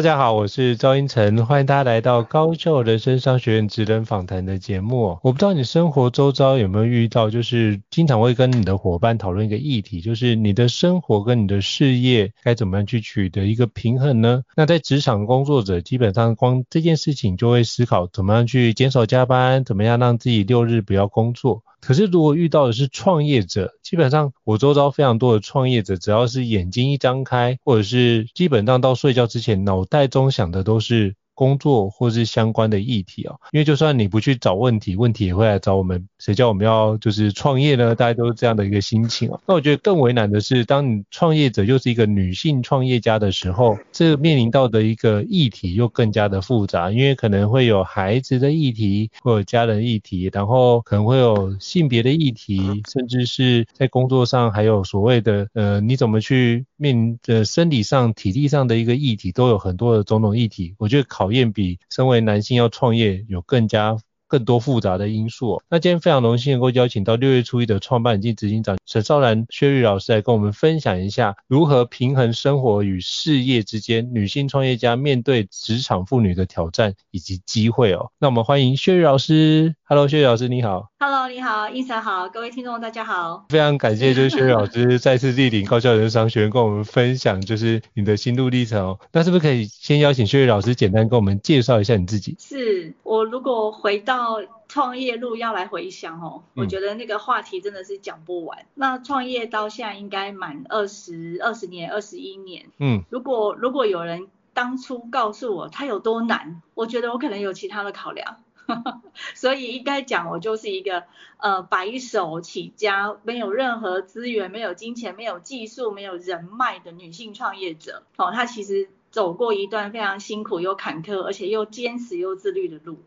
大家好，我是赵英成，欢迎大家来到高效人生商学院职人访谈的节目。我不知道你生活周遭有没有遇到，就是经常会跟你的伙伴讨论一个议题，就是你的生活跟你的事业该怎么样去取得一个平衡呢？那在职场工作者，基本上光这件事情就会思考怎么样去减少加班，怎么样让自己六日不要工作。可是，如果遇到的是创业者，基本上我周遭非常多的创业者，只要是眼睛一张开，或者是基本上到睡觉之前，脑袋中想的都是。工作或是相关的议题啊，因为就算你不去找问题，问题也会来找我们。谁叫我们要就是创业呢？大家都是这样的一个心情啊。那我觉得更为难的是，当你创业者又是一个女性创业家的时候，这面临到的一个议题又更加的复杂，因为可能会有孩子的议题，会有家人议题，然后可能会有性别的议题，甚至是在工作上还有所谓的呃，你怎么去面临的生理上、体力上的一个议题，都有很多的种种议题。我觉得考验比身为男性要创业有更加更多复杂的因素。那今天非常荣幸能够邀请到六月初一的创办人兼执行长沈少兰薛玉老师来跟我们分享一下如何平衡生活与事业之间，女性创业家面对职场妇女的挑战以及机会哦。那我们欢迎薛玉老师。Hello，薛芮老师你好。Hello，你好，胤丞好，各位听众大家好。非常感谢就是薛芮老师 再次莅临高效人生商学院跟我们分享就是你的心路历程哦。那是不是可以先邀请薛芮老师简单跟我们介绍一下你自己？是我如果回到创业路要来回想哦，嗯、我觉得那个话题真的是讲不完。那创业到现在应该满二十二十年、二十一年。嗯。如果如果有人当初告诉我他有多难，我觉得我可能有其他的考量。所以应该讲，我就是一个呃白手起家，没有任何资源，没有金钱，没有技术，没有人脉的女性创业者。哦，她其实走过一段非常辛苦又坎坷，而且又坚持又自律的路。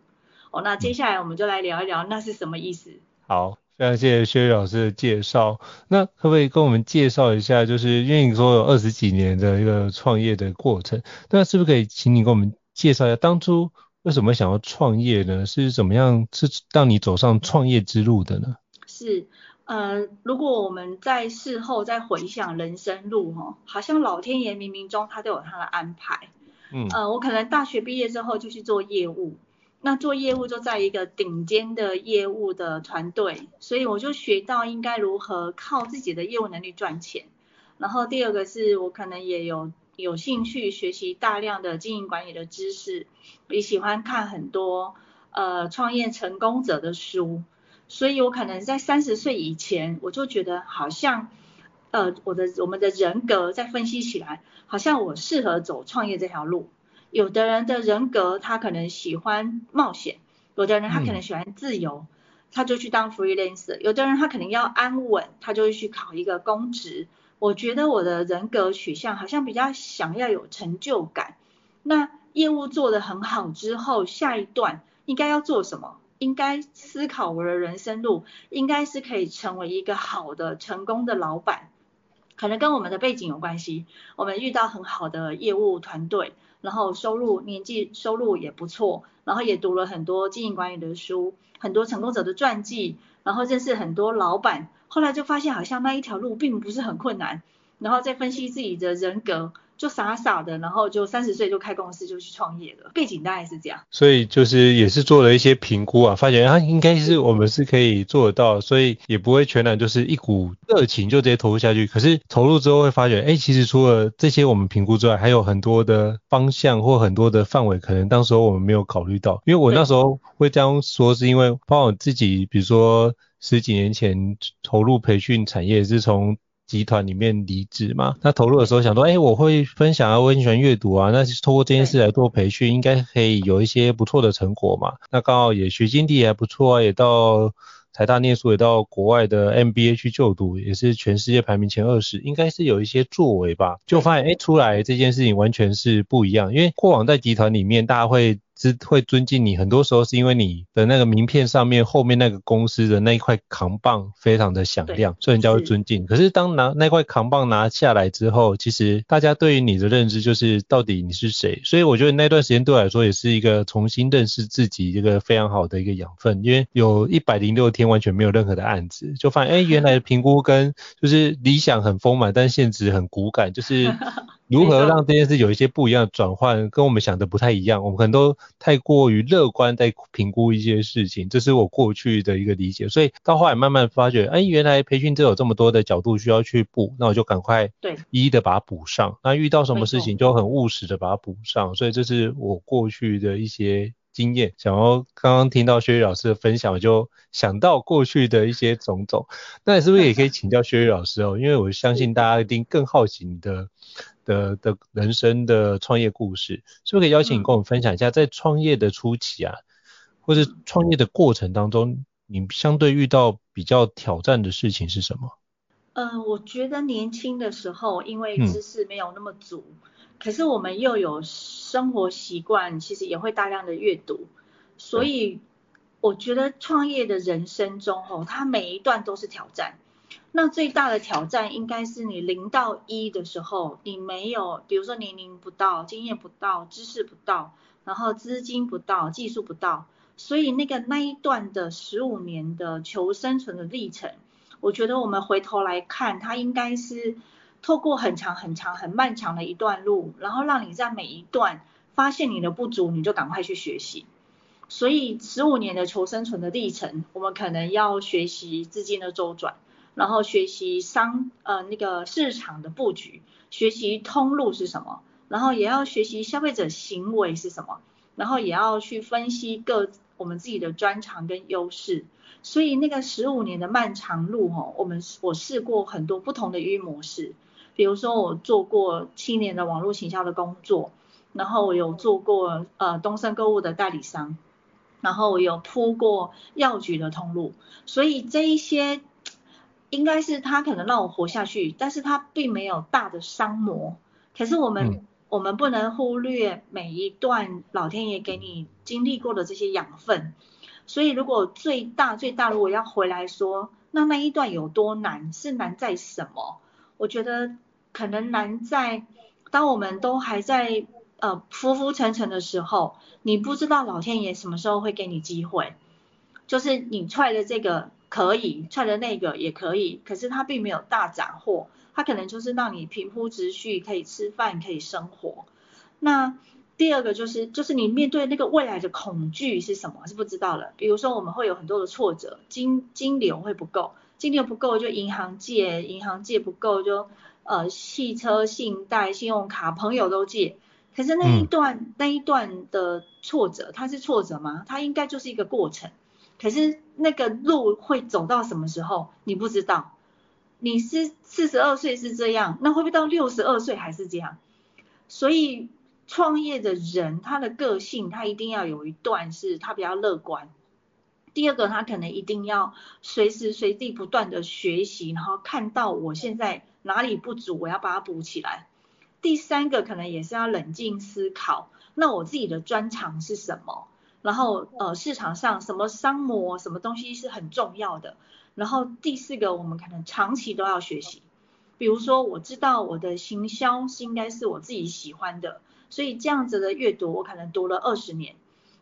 哦，那接下来我们就来聊一聊，那是什么意思？好，非常谢谢薛老师的介绍。那可不可以跟我们介绍一下，就是因为你说有二十几年的一个创业的过程，那是不是可以请你跟我们介绍一下当初？为什么想要创业呢？是怎么样是让你走上创业之路的呢？是，呃，如果我们在事后再回想人生路哈，好像老天爷冥冥中他都有他的安排。嗯，呃，我可能大学毕业之后就去做业务，那做业务就在一个顶尖的业务的团队，所以我就学到应该如何靠自己的业务能力赚钱。然后第二个是我可能也有。有兴趣学习大量的经营管理的知识，也喜欢看很多呃创业成功者的书，所以我可能在三十岁以前，我就觉得好像呃我的我们的人格在分析起来，好像我适合走创业这条路。有的人的人格他可能喜欢冒险，有的人他可能喜欢自由，他就去当 freelancer，有的人他可能要安稳，他就会去考一个公职。我觉得我的人格取向好像比较想要有成就感。那业务做得很好之后，下一段应该要做什么？应该思考我的人生路，应该是可以成为一个好的、成功的老板。可能跟我们的背景有关系。我们遇到很好的业务团队，然后收入年纪收入也不错，然后也读了很多经营管理的书，很多成功者的传记，然后认识很多老板，后来就发现好像那一条路并不是很困难，然后再分析自己的人格。就傻傻的，然后就三十岁就开公司就去创业了，背景大概是这样。所以就是也是做了一些评估啊，发现啊应该是我们是可以做得到，所以也不会全然就是一股热情就直接投入下去。可是投入之后会发觉，哎，其实除了这些我们评估之外，还有很多的方向或很多的范围，可能当时候我们没有考虑到。因为我那时候会这样说，是因为包括我自己，比如说十几年前投入培训产业是从。集团里面离职嘛，那投入的时候想说，哎、欸，我会分享啊，我很喜欢阅读啊，那透过这件事来做培训，应该可以有一些不错的成果嘛。那刚好也学经历也还不错啊，也到台大念书，也到国外的 MBA 去就读，也是全世界排名前二十，应该是有一些作为吧。就发现，哎、欸，出来这件事情完全是不一样，因为过往在集团里面，大家会。是会尊敬你，很多时候是因为你的那个名片上面后面那个公司的那一块扛棒非常的响亮，所以人家会尊敬。可是当拿那块扛棒拿下来之后，其实大家对于你的认知就是到底你是谁。所以我觉得那段时间对我来说也是一个重新认识自己一个非常好的一个养分，因为有一百零六天完全没有任何的案子，就发现哎，原来的评估跟就是理想很丰满，但现实很骨感，就是。如何让这件事有一些不一样的转换，跟我们想的不太一样？我们可能都太过于乐观在评估一些事情，这是我过去的一个理解。所以到后来慢慢发觉，哎，原来培训这有这么多的角度需要去补，那我就赶快对一一的把它补上。那遇到什么事情就很务实的把它补上。所以这是我过去的一些经验。想要刚刚听到薛宇老师的分享，我就想到过去的一些种种。那你是不是也可以请教薛宇老师哦？因为我相信大家一定更好奇你的。的的人生的创业故事，是不是可以邀请你跟我们分享一下，在创业的初期啊，或者创业的过程当中，你相对遇到比较挑战的事情是什么？嗯、呃，我觉得年轻的时候，因为知识没有那么足，嗯、可是我们又有生活习惯，其实也会大量的阅读，所以我觉得创业的人生中，哦，它每一段都是挑战。那最大的挑战应该是你零到一的时候，你没有，比如说年龄不到、经验不到、知识不到，然后资金不到、技术不到，所以那个那一段的十五年的求生存的历程，我觉得我们回头来看，它应该是透过很长很长很漫长的一段路，然后让你在每一段发现你的不足，你就赶快去学习。所以十五年的求生存的历程，我们可能要学习资金的周转。然后学习商呃那个市场的布局，学习通路是什么，然后也要学习消费者行为是什么，然后也要去分析各我们自己的专长跟优势。所以那个十五年的漫长路哦，我们我试过很多不同的运营模式，比如说我做过七年的网络行销的工作，然后我有做过呃东森购物的代理商，然后我有铺过药局的通路，所以这一些。应该是他可能让我活下去，但是他并没有大的伤磨。可是我们、我们不能忽略每一段老天爷给你经历过的这些养分。所以如果最大最大，如果要回来说，那那一段有多难，是难在什么？我觉得可能难在，当我们都还在呃浮浮沉沉的时候，你不知道老天爷什么时候会给你机会，就是你踹的这个。可以踹的那个也可以，可是它并没有大斩获，它可能就是让你平铺直叙，可以吃饭，可以生活。那第二个就是，就是你面对那个未来的恐惧是什么？是不知道了。比如说我们会有很多的挫折，金金流会不够，金流不够就银行借，银行借不够就呃汽车信贷、信用卡，朋友都借。可是那一段、嗯、那一段的挫折，它是挫折吗？它应该就是一个过程。可是那个路会走到什么时候，你不知道。你是四十二岁是这样，那会不会到六十二岁还是这样？所以创业的人，他的个性他一定要有一段是他比较乐观。第二个，他可能一定要随时随地不断的学习，然后看到我现在哪里不足，我要把它补起来。第三个，可能也是要冷静思考，那我自己的专长是什么？然后呃市场上什么商模什么东西是很重要的。然后第四个我们可能长期都要学习，比如说我知道我的行销是应该是我自己喜欢的，所以这样子的阅读我可能读了二十年。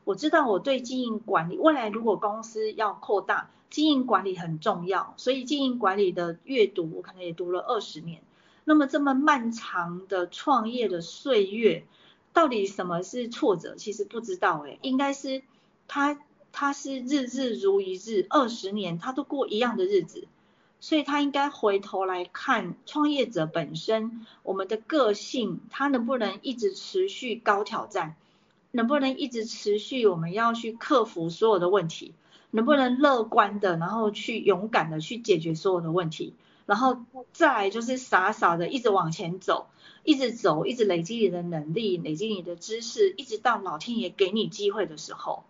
我知道我对经营管理，未来如果公司要扩大，经营管理很重要，所以经营管理的阅读我可能也读了二十年。那么这么漫长的创业的岁月，到底什么是挫折？其实不知道诶，应该是他他是日日如一日，二十年他都过一样的日子。所以他应该回头来看创业者本身，我们的个性，他能不能一直持续高挑战，能不能一直持续我们要去克服所有的问题，能不能乐观的，然后去勇敢的去解决所有的问题，然后再就是傻傻的一直往前走，一直走，一直累积你的能力，累积你的知识，一直到老天爷给你机会的时候，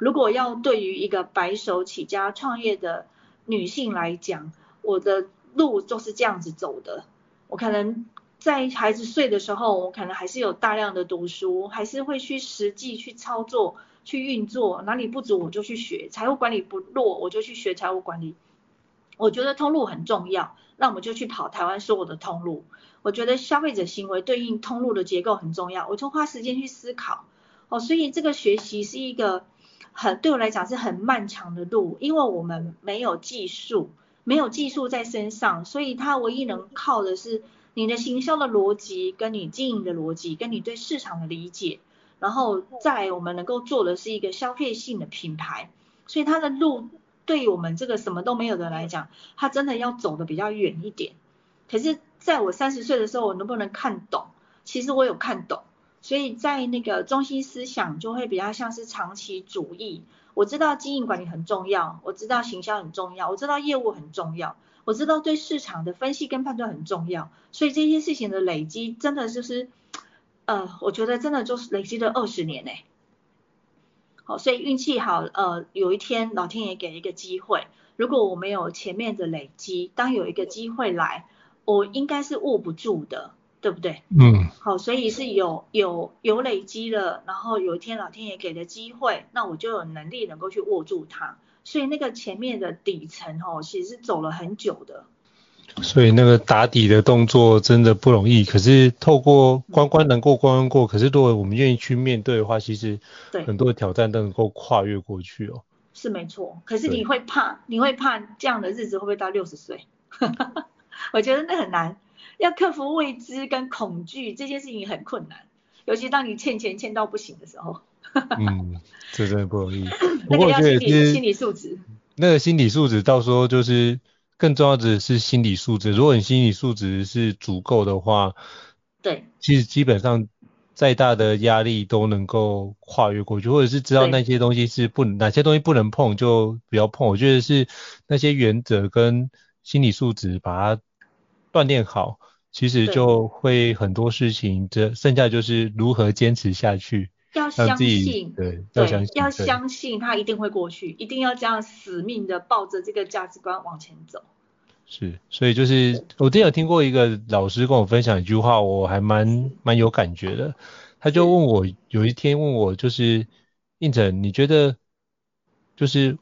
如果要对于一个白手起家创业的女性来讲，我的路就是这样子走的。我可能在孩子睡的时候，我可能还是有大量的读书，还是会去实际去操作、去运作。哪里不足我就去学，财务管理不弱我就去学财务管理。我觉得通路很重要，那我们就去跑台湾所有的通路。我觉得消费者行为对应通路的结构很重要，我就花时间去思考。哦，所以这个学习是一个很对我来讲是很漫长的路，因为我们没有技术。没有技术在身上，所以他唯一能靠的是你的行销的逻辑，跟你经营的逻辑，跟你对市场的理解，然后再我们能够做的是一个消费性的品牌，所以他的路对于我们这个什么都没有的来讲，他真的要走的比较远一点。可是在我三十岁的时候，我能不能看懂？其实我有看懂，所以在那个中心思想就会比较像是长期主义。我知道经营管理很重要，我知道行销很重要，我知道业务很重要，我知道对市场的分析跟判断很重要，所以这些事情的累积真的就是，呃，我觉得真的就是累积了二十年哎。好，所以运气好，呃，有一天老天爷给一个机会，如果我没有前面的累积，当有一个机会来，我应该是握不住的。对不对？嗯，好，所以是有有有累积了，然后有一天老天爷给的机会，那我就有能力能够去握住它。所以那个前面的底层哦，其实是走了很久的。所以那个打底的动作真的不容易，可是透过关关难过关关过，可是如果我们愿意去面对的话，其实很多的挑战都能够跨越过去哦。是没错，可是你会怕，你会怕这样的日子会不会到六十岁？我觉得那很难。要克服未知跟恐惧这件事情很困难，尤其当你欠钱欠到不行的时候。嗯，这真的不容易。那个要心理心理素质。那个心理素质，到时候就是更重要的是心理素质。如果你心理素质是足够的话，对，其实基本上再大的压力都能够跨越过去，或者是知道那些东西是不哪些东西不能碰就不要碰。我觉得是那些原则跟心理素质把它锻炼好。其实就会很多事情，这剩下就是如何坚持下去。要相信，对，要相信，要相信它一定会过去，一定要这样死命的抱着这个价值观往前走。是，所以就是我之前有听过一个老师跟我分享一句话，我还蛮蛮有感觉的。他就问我，有一天问我，就是应成，你觉得就是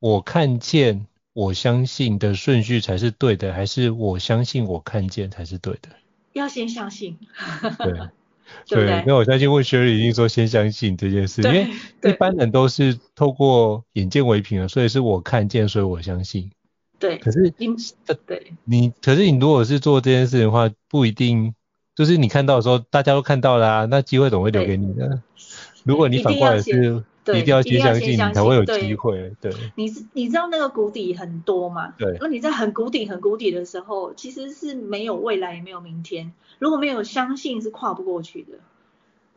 我看见。我相信的顺序才是对的，还是我相信我看见才是对的？要先相信。对，对，那我相信问 Sherry 一定说先相信这件事，因为一般人都是透过眼见为凭啊，所以是我看见，所以我相信。对。可是，对，你可是你如果是做这件事的话，不一定就是你看到的时候，大家都看到啦、啊，那机会总会留给你的。如果你反过来是。一定要先相信，你才会有机会。对，你是你知道那个谷底很多嘛？对。那你在很谷底、很谷底的时候，其实是没有未来，也没有明天。如果没有相信，是跨不过去的。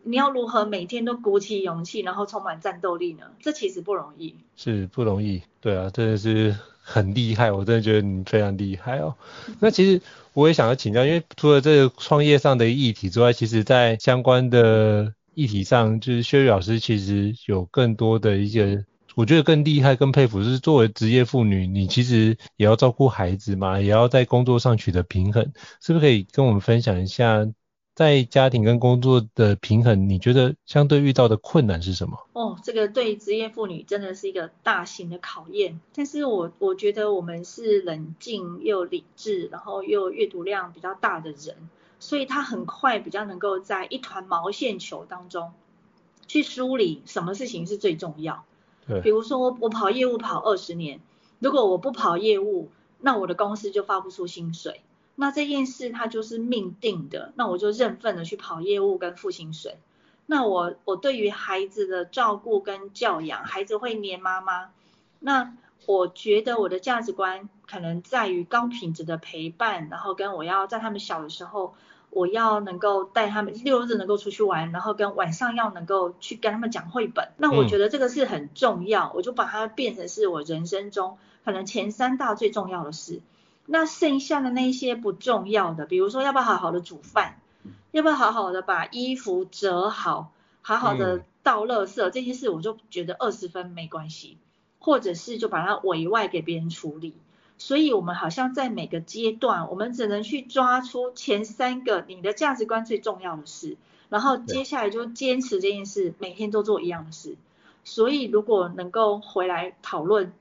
你要如何每天都鼓起勇气，然后充满战斗力呢？这其实不容易。是不容易，对啊，真的是很厉害，我真的觉得你非常厉害哦。那其实我也想要请教，因为除了这个创业上的议题之外，其实在相关的。议题上，就是 Sherry 老师其实有更多的一些，我觉得更厉害、更佩服，是作为职业妇女，你其实也要照顾孩子嘛，也要在工作上取得平衡，是不是可以跟我们分享一下，在家庭跟工作的平衡，你觉得相对遇到的困难是什么？哦，这个对职业妇女真的是一个大型的考验，但是我我觉得我们是冷静又理智，然后又阅读量比较大的人。所以他很快比较能够在一团毛线球当中，去梳理什么事情是最重要。对。比如说我跑业务跑二十年，如果我不跑业务，那我的公司就发不出薪水。那这件事它就是命定的，那我就认份的去跑业务跟付薪水。那我我对于孩子的照顾跟教养，孩子会黏妈妈，那我觉得我的价值观可能在于高品质的陪伴，然后跟我要在他们小的时候，我要能够带他们六日能够出去玩，然后跟晚上要能够去跟他们讲绘本。那我觉得这个是很重要，我就把它变成是我人生中可能前三大最重要的事。那剩下的那些不重要的，比如说要不要好好的煮饭，要不要好好的把衣服折好，好好的倒垃圾，这些事我就觉得二十分没关系，或者是就把它委外给别人处理。所以我们好像在每个阶段，我们只能去抓出前三个你的价值观最重要的事，然后接下来就坚持这件事，每天都做一样的事。所以如果能够回来讨论。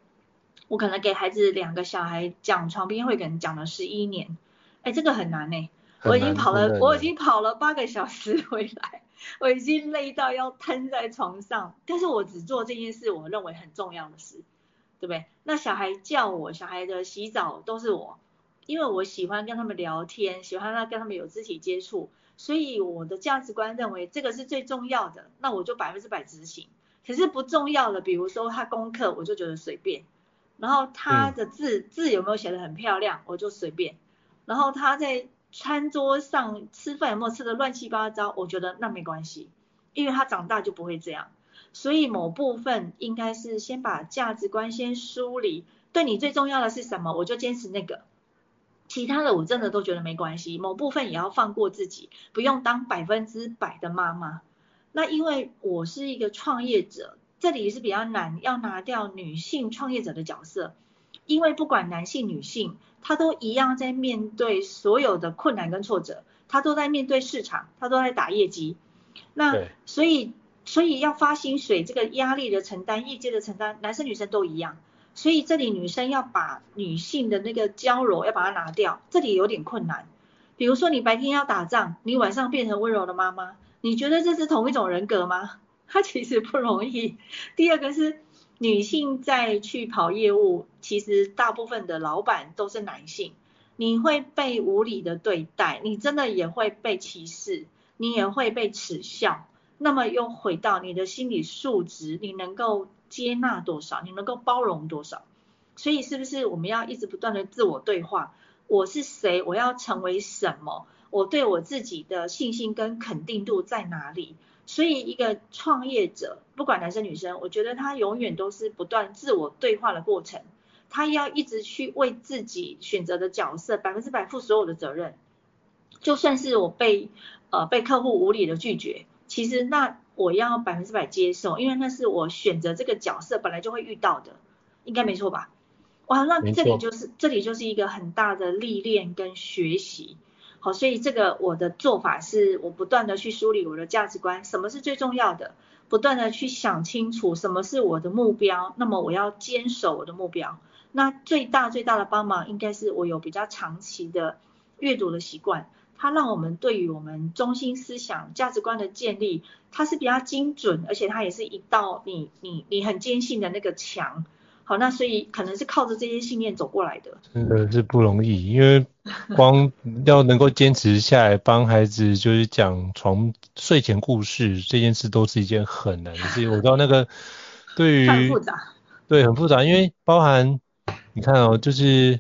我可能给孩子两个小孩讲床边会，可能讲了十一年，哎，这个很难呢。我已经跑了，我已经跑了八个小时回来，我已经累到要瘫在床上，但是我只做这件事，我认为很重要的事，对不对？那小孩叫我，小孩的洗澡都是我，因为我喜欢跟他们聊天，喜欢他跟他们有肢体接触，所以我的价值观认为这个是最重要的，那我就百分之百执行。可是不重要的，比如说他功课，我就觉得随便。然后他的字、字有没有写得很漂亮，我就随便。然后他在餐桌上吃饭有没有吃得乱七八糟，我觉得那没关系，因为他长大就不会这样。所以某部分应该是先把价值观先梳理，对你最重要的是什么，我就坚持那个。其他的我真的都觉得没关系，某部分也要放过自己，不用当百分之百的妈妈。那因为我是一个创业者。这里是比较难，要拿掉女性创业者的角色，因为不管男性女性，他都一样在面对所有的困难跟挫折，他都在面对市场，他都在打业绩。那所以所以要发薪水，这个压力的承担，业绩的承担，男生女生都一样。所以这里女生要把女性的那个娇柔要把它拿掉，这里有点困难。比如说你白天要打仗，你晚上变成温柔的妈妈，你觉得这是同一种人格吗？它其实不容易。第二个是女性在去跑业务，其实大部分的老板都是男性，你会被无理的对待，你真的也会被歧视，你也会被耻笑。那么又回到你的心理素质，你能够接纳多少？你能够包容多少？所以是不是我们要一直不断的自我对话？我是谁？我要成为什么？我对我自己的信心跟肯定度在哪里？所以一个创业者，不管男生女生，我觉得他永远都是不断自我对话的过程。他要一直去为自己选择的角色百分之百负所有的责任。就算是我被呃被客户无理的拒绝，其实那我要百分之百接受，因为那是我选择这个角色本来就会遇到的，应该没错吧？哇，那这里就是这里就是一个很大的历练跟学习。好，所以这个我的做法是我不断的去梳理我的价值观，什么是最重要的，不断的去想清楚什么是我的目标，那么我要坚守我的目标。那最大最大的帮忙应该是我有比较长期的阅读的习惯，它让我们对于我们中心思想价值观的建立，它是比较精准，而且它也是一道你你你很坚信的那个墙。好，那所以可能是靠着这些信念走过来的，真的是不容易，因为 光要能够坚持下来，帮孩子就是讲床睡前故事这件事，都是一件很难的事情。我知道那个 对于很复杂，对，很复杂，因为包含你看哦，就是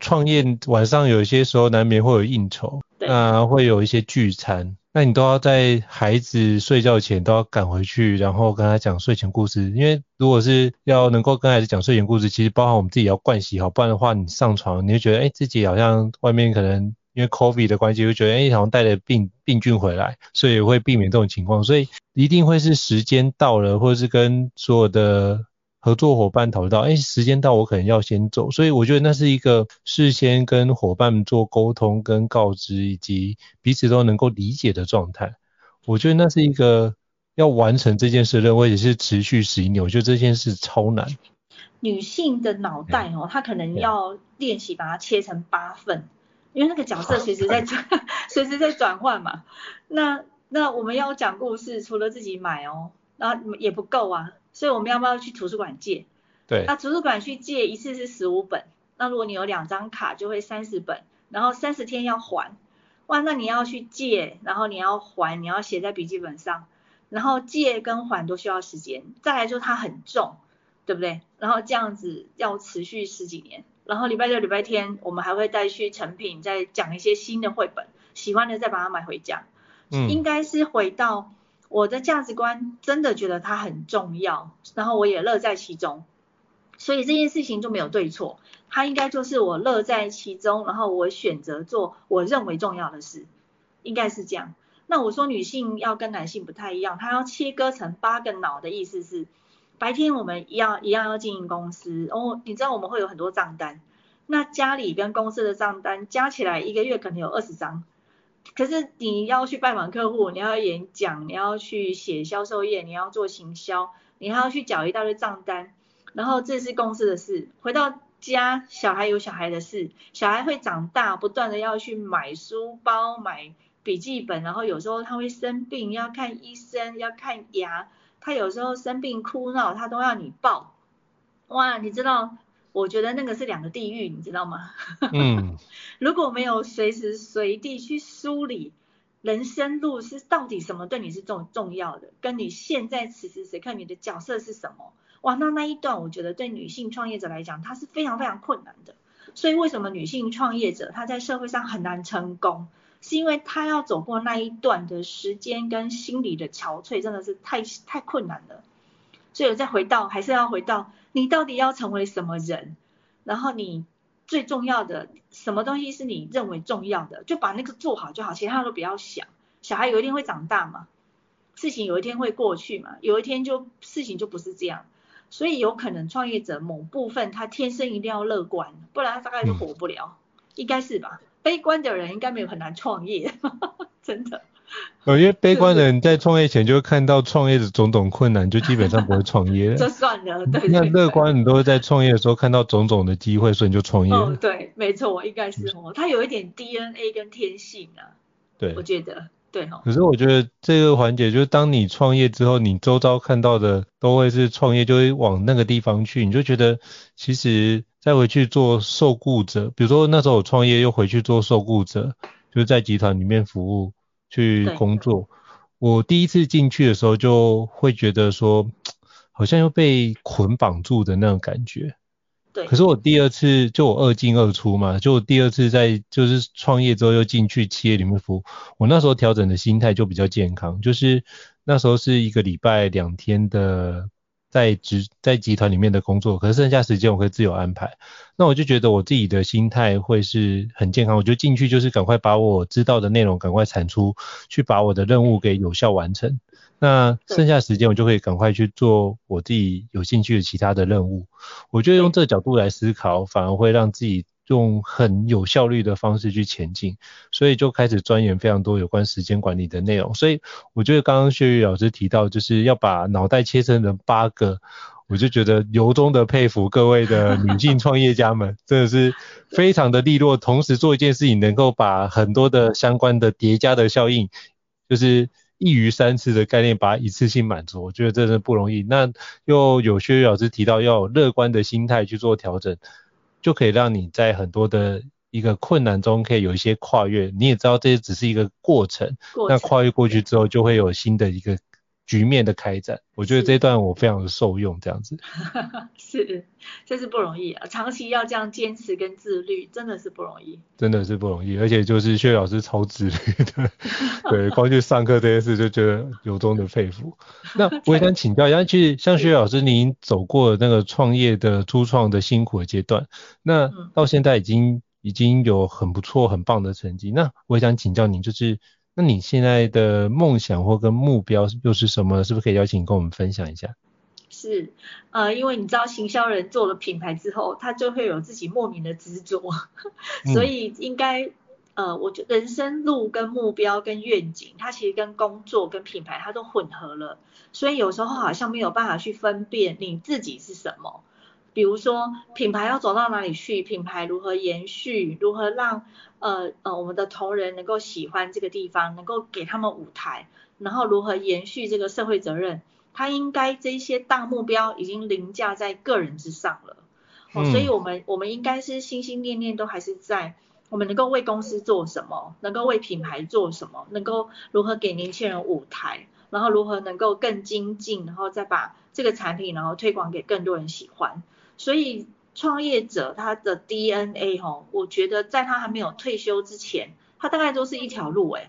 创业晚上有些时候难免会有应酬，对，那会有一些聚餐。那你都要在孩子睡觉前都要赶回去，然后跟他讲睡前故事。因为如果是要能够跟孩子讲睡前故事，其实包含我们自己要盥洗好，不然的话你上床你会觉得，哎，自己好像外面可能因为 COVID 的关系，会觉得，哎，好像带了病病菌回来，所以会避免这种情况。所以一定会是时间到了，或者是跟所有的。合作伙伴讨论到，哎，时间到，我可能要先走，所以我觉得那是一个事先跟伙伴们做沟通跟告知，以及彼此都能够理解的状态。我觉得那是一个要完成这件事的任务，也是持续十一年。我觉得这件事超难。女性的脑袋哦，她可能要练习把它切成八份，因为那个角色随时在转，随时在转换嘛。那那我们要讲故事，除了自己买哦，然后也不够啊，所以我们要不要去图书馆借？对。那图书馆去借一次是十五本，那如果你有两张卡就会三十本，然后三十天要还。哇，那你要去借，然后你要还，你要写在笔记本上，然后借跟还都需要时间。再来就是它很重，对不对？然后这样子要持续十几年。然后礼拜六、礼拜天我们还会带去成品，再讲一些新的绘本，喜欢的再把它买回家。嗯，应该是回到我的价值观，真的觉得它很重要，然后我也乐在其中，所以这件事情就没有对错，它应该就是我乐在其中，然后我选择做我认为重要的事，应该是这样。那我说女性要跟男性不太一样，它要切割成八个脑的意思是。白天我们一样一样要经营公司哦，你知道我们会有很多账单，那家里跟公司的账单加起来一个月可能有二十张，可是你要去拜访客户，你要演讲，你要去写销售页，你要做行销，你还要去缴一大堆账单，然后这是公司的事，回到家小孩有小孩的事，小孩会长大，不断的要去买书包、买笔记本，然后有时候他会生病，要看医生，要看牙。他有时候生病哭闹，他都要你抱。哇，你知道，我觉得那个是两个地狱，你知道吗？嗯。如果没有随时随地去梳理人生路是到底什么对你是重重要的，跟你现在此时此刻你的角色是什么？哇，那那一段我觉得对女性创业者来讲，它是非常非常困难的。所以为什么女性创业者她在社会上很难成功？是因为她要走过那一段的时间跟心理的憔悴，真的是太太困难了。所以我再回到，还是要回到，你到底要成为什么人？然后你最重要的什么东西是你认为重要的，就把那个做好就好，其他都不要想。小孩有一天会长大嘛，事情有一天会过去嘛，有一天就事情就不是这样。所以有可能创业者某部分他天生一定要乐观，不然他大概就活不了，嗯、应该是吧？悲观的人应该没有很难创业，真的。因为悲观的人在创业前就会看到创业的种种困难，就基本上不会创业。就算了，对，对。那乐观你都会在创业的时候看到种种的机会，所以你就创业。哦，对，没错，应该是哦，他有一点 DNA 跟天性啊。对。我觉得，对哦。可是我觉得这个环节就是当你创业之后，你周遭看到的都会是创业，就会往那个地方去，你就觉得其实。再回去做受雇者，比如说那时候我创业又回去做受雇者，就是在集团里面服务去工作。我第一次进去的时候就会觉得说，好像又被捆绑住的那种感觉。对。可是我第二次就我二进二出嘛，就我第二次在就是创业之后又进去企业里面服务，我那时候调整的心态就比较健康，就是那时候是一个礼拜两天的。在职在集团里面的工作，可是剩下时间我可以自由安排。那我就觉得我自己的心态会是很健康。我就进去就是赶快把我知道的内容赶快产出，去把我的任务给有效完成。那剩下时间我就可以赶快去做我自己有兴趣的其他的任务。我觉得用这个角度来思考，反而会让自己。用很有效率的方式去前进，所以就开始钻研非常多有关时间管理的内容。所以我觉得刚刚薛宇老师提到，就是要把脑袋切成成八个，我就觉得由衷的佩服各位的女性创业家们，真的是非常的利落，同时做一件事情能够把很多的相关的叠加的效应，就是一鱼三吃的概念，把它一次性满足，我觉得真的不容易。那又有薛宇老师提到要有乐观的心态去做调整。就可以让你在很多的一个困难中可以有一些跨越，你也知道这只是一个过程，过程，那跨越过去之后就会有新的一个局面的开展。我觉得这段我非常的受用，这样子。是，这是不容易啊，长期要这样坚持跟自律，真的是不容易。真的是不容易，而且就是薛老师超自律的，对，光去上课这件事就觉得由衷的佩服。那 我也想请教一下，其实像薛老师，您走过那个创业的初创的辛苦的阶段，那到现在已经已经有很不错、很棒的成绩。那我也想请教您，就是那你现在的梦想或跟目标又是什么？是不是可以邀请跟我们分享一下？是，呃，因为你知道行销人做了品牌之后，他就会有自己莫名的执着，所以应该，呃，我觉得人生路跟目标跟愿景，它其实跟工作跟品牌它都混合了，所以有时候好像没有办法去分辨你自己是什么。比如说品牌要走到哪里去，品牌如何延续，如何让呃呃我们的同仁能够喜欢这个地方，能够给他们舞台，然后如何延续这个社会责任，他应该这些大目标已经凌驾在个人之上了。哦，所以我们我们应该是心心念念都还是在我们能够为公司做什么，能够为品牌做什么，能够如何给年轻人舞台，然后如何能够更精进，然后再把这个产品然后推广给更多人喜欢。所以创业者他的 DNA 哈，我觉得在他还没有退休之前，他大概都是一条路诶。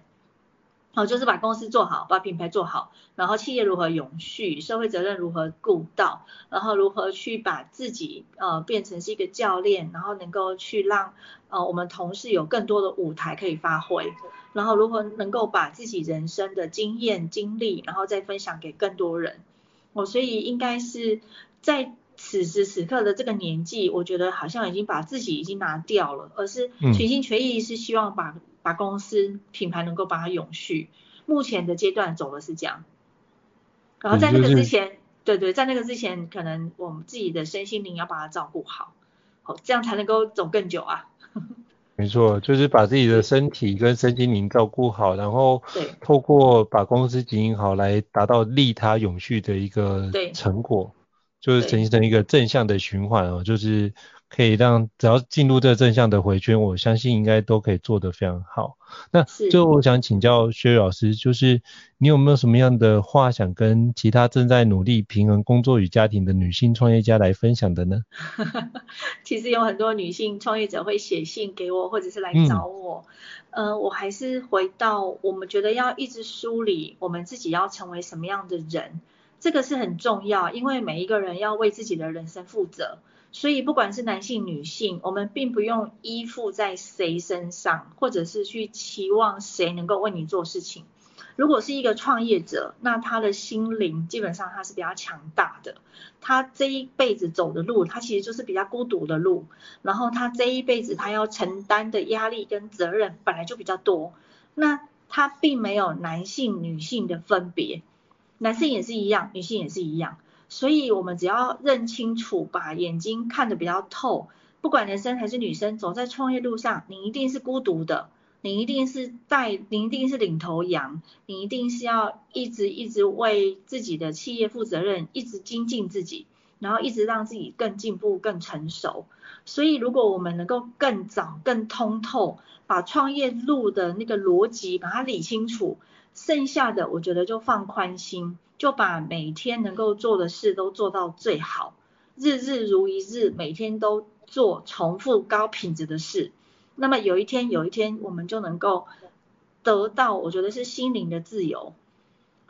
好，就是把公司做好，把品牌做好，然后企业如何永续，社会责任如何顾到，然后如何去把自己呃变成是一个教练，然后能够去让呃我们同事有更多的舞台可以发挥，然后如何能够把自己人生的经验经历，然后再分享给更多人。我、哦、所以应该是在此时此刻的这个年纪，我觉得好像已经把自己已经拿掉了，而是全心全意是希望把。把公司品牌能够把它永续，目前的阶段走的是这样，然后在那个之前，对对，在那个之前，可能我们自己的身心灵要把它照顾好，好，这样才能够走更久啊。没错，就是把自己的身体跟身心灵照顾好，然后透过把公司经营好来达到利他永续的一个成果，就是形成一个正向的循环哦，就是。可以让只要进入这正向的回圈，我相信应该都可以做得非常好。那最后我想请教薛老师，就是你有没有什么样的话想跟其他正在努力平衡工作与家庭的女性创业家来分享的呢？其实有很多女性创业者会写信给我，或者是来找我。嗯、呃，我还是回到我们觉得要一直梳理我们自己要成为什么样的人，这个是很重要，因为每一个人要为自己的人生负责。所以不管是男性女性，我们并不用依附在谁身上，或者是去期望谁能够为你做事情。如果是一个创业者，那他的心灵基本上他是比较强大的，他这一辈子走的路，他其实就是比较孤独的路。然后他这一辈子他要承担的压力跟责任本来就比较多，那他并没有男性女性的分别，男性也是一样，女性也是一样。所以，我们只要认清楚，把眼睛看得比较透，不管男生还是女生，走在创业路上，你一定是孤独的，你一定是带，你一定是领头羊，你一定是要一直一直为自己的企业负责任，一直精进自己，然后一直让自己更进步、更成熟。所以，如果我们能够更早、更通透，把创业路的那个逻辑把它理清楚，剩下的我觉得就放宽心。就把每天能够做的事都做到最好，日日如一日，每天都做重复高品质的事。那么有一天，有一天我们就能够得到，我觉得是心灵的自由，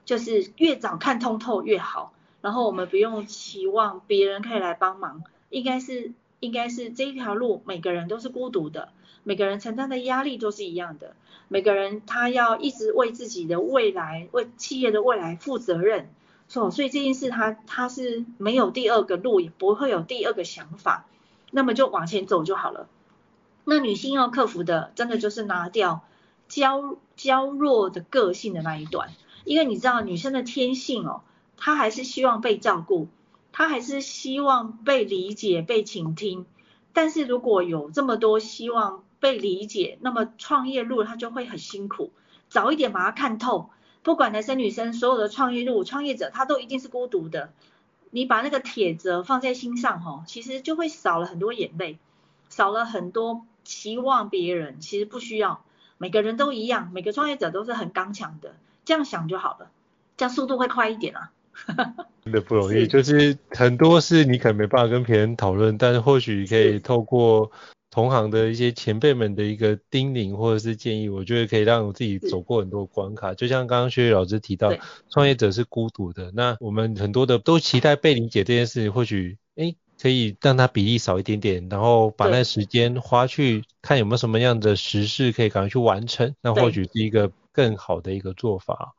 就是越早看通透越好。然后我们不用期望别人可以来帮忙，应该是应该是这一条路每个人都是孤独的，每个人承担的压力都是一样的。每个人他要一直为自己的未来、为企业的未来负责任，所以这件事他他是没有第二个路，也不会有第二个想法，那么就往前走就好了。那女性要克服的，真的就是拿掉娇娇弱的个性的那一段，因为你知道女生的天性哦，她还是希望被照顾，她还是希望被理解、被倾听，但是如果有这么多希望。被理解，那么创业路他就会很辛苦。早一点把它看透，不管男生女生，所有的创业路，创业者他都一定是孤独的。你把那个铁则放在心上，哦，其实就会少了很多眼泪，少了很多期望别人。其实不需要，每个人都一样，每个创业者都是很刚强的，这样想就好了，这样速度会快一点啊。真的不容易，就是很多事你可能没办法跟别人讨论，但是或许可以透过。同行的一些前辈们的一个叮咛或者是建议，我觉得可以让我自己走过很多关卡。就像刚刚薛老师提到，创业者是孤独的，那我们很多的都期待被理解这件事，或许诶可以让它比例少一点点，然后把那时间花去看有没有什么样的实事可以赶快去完成，那或许是一个更好的一个做法。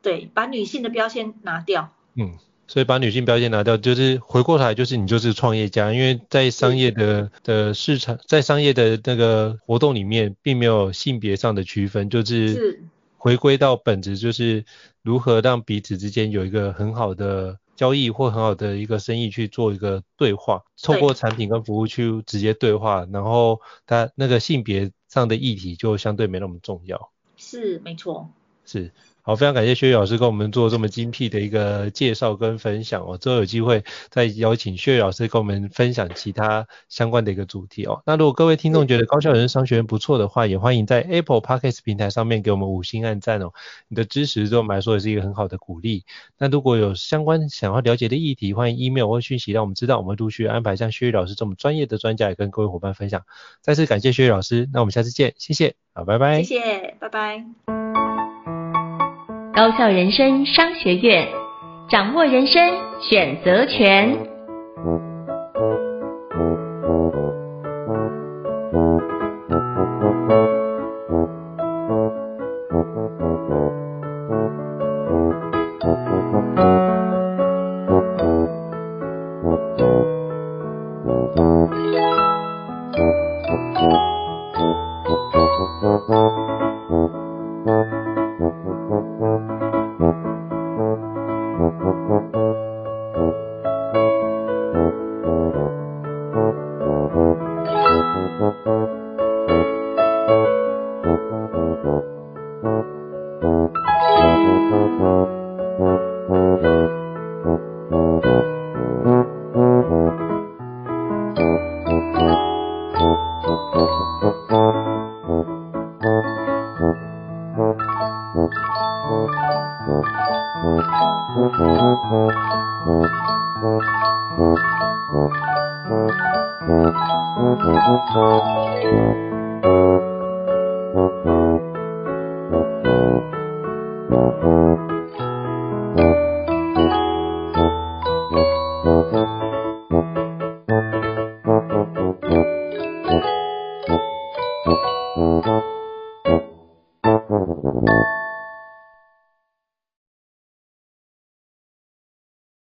对，把女性的标签拿掉。嗯。所以把女性标签拿掉，就是回过头来就是你就是创业家，因为在商业的的市场，在商业的那个活动里面，并没有性别上的区分，就是回归到本质，就是如何让彼此之间有一个很好的交易或很好的一个生意去做一个对话，透过产品跟服务去直接对话，然后它那个性别上的议题就相对没那么重要。是，没错。是。好，非常感谢薛玉老师跟我们做这么精辟的一个介绍跟分享哦。之后有机会再邀请薛玉老师跟我们分享其他相关的一个主题哦。那如果各位听众觉得高效人生商学院不错的话，也欢迎在 Apple Podcast 平台上面给我们五星按赞哦。你的支持对我们来说也是一个很好的鼓励。那如果有相关想要了解的议题，欢迎 email 或讯息让我们知道，我们陆续安排像薛玉老师这么专业的专家也跟各位伙伴分享。再次感谢薛玉老师，那我们下次见，谢谢，好，拜拜。谢谢，拜拜。高校人生商学院，掌握人生选择权。